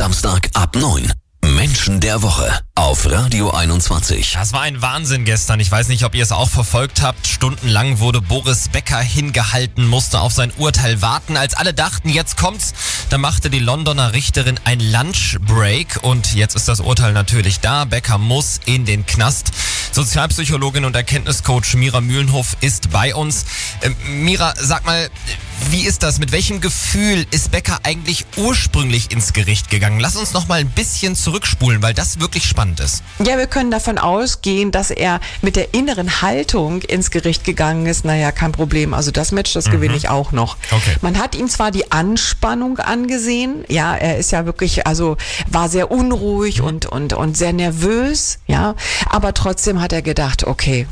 Samstag ab 9. Menschen der Woche auf Radio 21. Das war ein Wahnsinn gestern. Ich weiß nicht, ob ihr es auch verfolgt habt. Stundenlang wurde Boris Becker hingehalten, musste auf sein Urteil warten. Als alle dachten, jetzt kommt's, da machte die Londoner Richterin ein Lunchbreak und jetzt ist das Urteil natürlich da. Becker muss in den Knast. Sozialpsychologin und Erkenntniscoach Mira Mühlenhof ist bei uns. Ähm, Mira, sag mal, wie ist das? Mit welchem Gefühl ist Becker eigentlich ursprünglich ins Gericht gegangen? Lass uns noch mal ein bisschen zurückspulen, weil das wirklich spannend ist. Ja, wir können davon ausgehen, dass er mit der inneren Haltung ins Gericht gegangen ist. Naja, kein Problem. Also das Match, das mhm. gewinne ich auch noch. Okay. Man hat ihm zwar die Anspannung angesehen. Ja, er ist ja wirklich, also war sehr unruhig mhm. und, und, und sehr nervös. Ja, aber trotzdem hat er gedacht, okay,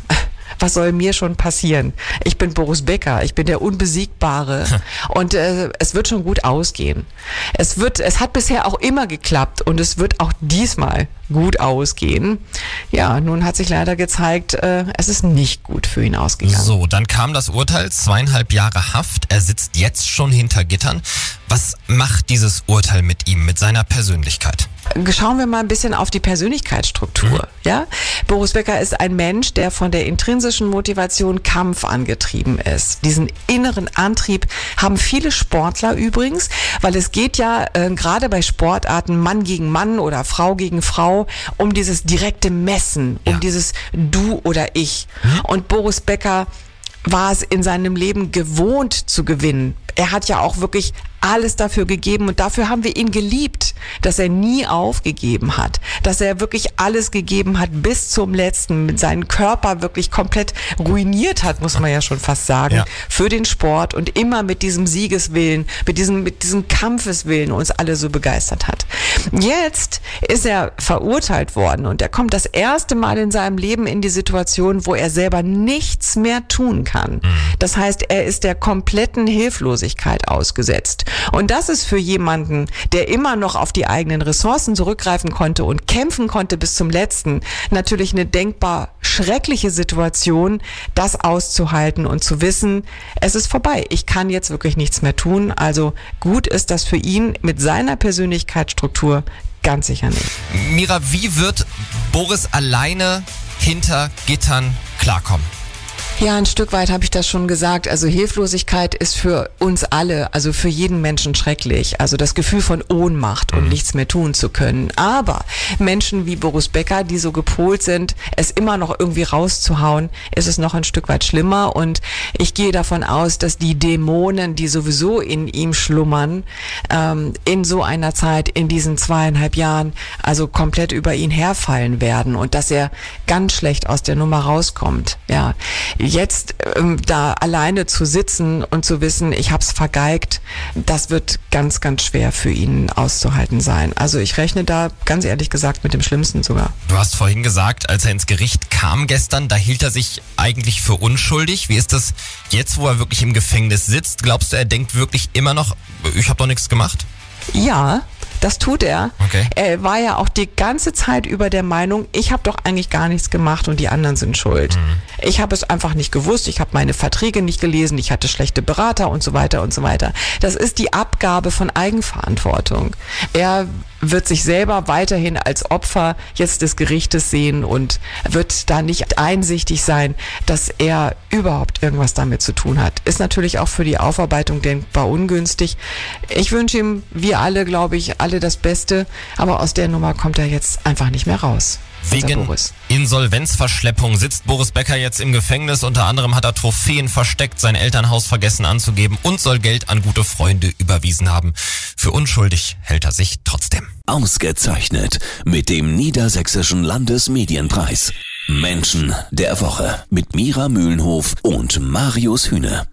was soll mir schon passieren? Ich bin Boris Becker, ich bin der Unbesiegbare und äh, es wird schon gut ausgehen. Es wird, es hat bisher auch immer geklappt und es wird auch diesmal gut ausgehen. Ja, nun hat sich leider gezeigt, äh, es ist nicht gut für ihn ausgegangen. So, dann kam das Urteil, zweieinhalb Jahre Haft. Er sitzt jetzt schon hinter Gittern. Was macht dieses Urteil mit ihm, mit seiner Persönlichkeit? Schauen wir mal ein bisschen auf die Persönlichkeitsstruktur. Mhm. Ja, Boris Becker ist ein Mensch, der von der intrinsischen Motivation Kampf angetrieben ist. Diesen inneren Antrieb haben viele Sportler übrigens, weil es geht ja äh, gerade bei Sportarten Mann gegen Mann oder Frau gegen Frau um dieses direkte Messen, ja. um dieses Du oder Ich. Mhm. Und Boris Becker war es in seinem Leben gewohnt zu gewinnen. Er hat ja auch wirklich alles dafür gegeben und dafür haben wir ihn geliebt, dass er nie aufgegeben hat, dass er wirklich alles gegeben hat bis zum letzten, mit seinem Körper wirklich komplett ruiniert hat, muss man ja schon fast sagen, ja. für den Sport und immer mit diesem Siegeswillen, mit diesem, mit diesem Kampfeswillen uns alle so begeistert hat. Jetzt ist er verurteilt worden und er kommt das erste Mal in seinem Leben in die Situation, wo er selber nichts mehr tun kann. Mhm. Das heißt, er ist der kompletten Hilflosigkeit ausgesetzt. Und das ist für jemanden, der immer noch auf die eigenen Ressourcen zurückgreifen konnte und kämpfen konnte bis zum letzten, natürlich eine denkbar schreckliche Situation, das auszuhalten und zu wissen, es ist vorbei. Ich kann jetzt wirklich nichts mehr tun. Also gut ist das für ihn mit seiner Persönlichkeitsstruktur ganz sicher nicht. Mira, wie wird Boris alleine hinter Gittern klarkommen? Ja, ein Stück weit habe ich das schon gesagt. Also Hilflosigkeit ist für uns alle, also für jeden Menschen schrecklich. Also das Gefühl von Ohnmacht und mhm. nichts mehr tun zu können. Aber Menschen wie Boris Becker, die so gepolt sind, es immer noch irgendwie rauszuhauen, ist es noch ein Stück weit schlimmer. Und ich gehe davon aus, dass die Dämonen, die sowieso in ihm schlummern, ähm, in so einer Zeit, in diesen zweieinhalb Jahren, also komplett über ihn herfallen werden und dass er ganz schlecht aus der Nummer rauskommt. Ja jetzt ähm, da alleine zu sitzen und zu wissen, ich habe es vergeigt, das wird ganz, ganz schwer für ihn auszuhalten sein. Also ich rechne da ganz ehrlich gesagt mit dem Schlimmsten sogar. Du hast vorhin gesagt, als er ins Gericht kam gestern, da hielt er sich eigentlich für unschuldig. Wie ist das jetzt, wo er wirklich im Gefängnis sitzt? Glaubst du, er denkt wirklich immer noch, ich habe doch nichts gemacht? Ja, das tut er. Okay. Er war ja auch die ganze Zeit über der Meinung, ich habe doch eigentlich gar nichts gemacht und die anderen sind schuld. Mhm. Ich habe es einfach nicht gewusst, ich habe meine Verträge nicht gelesen, ich hatte schlechte Berater und so weiter und so weiter. Das ist die Abgabe von Eigenverantwortung. Er wird sich selber weiterhin als Opfer jetzt des Gerichtes sehen und wird da nicht einsichtig sein, dass er überhaupt irgendwas damit zu tun hat. Ist natürlich auch für die Aufarbeitung denkbar ungünstig. Ich wünsche ihm, wir alle, glaube ich, alle das Beste, aber aus der Nummer kommt er jetzt einfach nicht mehr raus. Wegen Insolvenzverschleppung sitzt Boris Becker jetzt im Gefängnis. Unter anderem hat er Trophäen versteckt, sein Elternhaus vergessen anzugeben und soll Geld an gute Freunde überwiesen haben. Für unschuldig hält er sich trotzdem. Ausgezeichnet mit dem Niedersächsischen Landesmedienpreis. Menschen der Woche mit Mira Mühlenhof und Marius Hühne.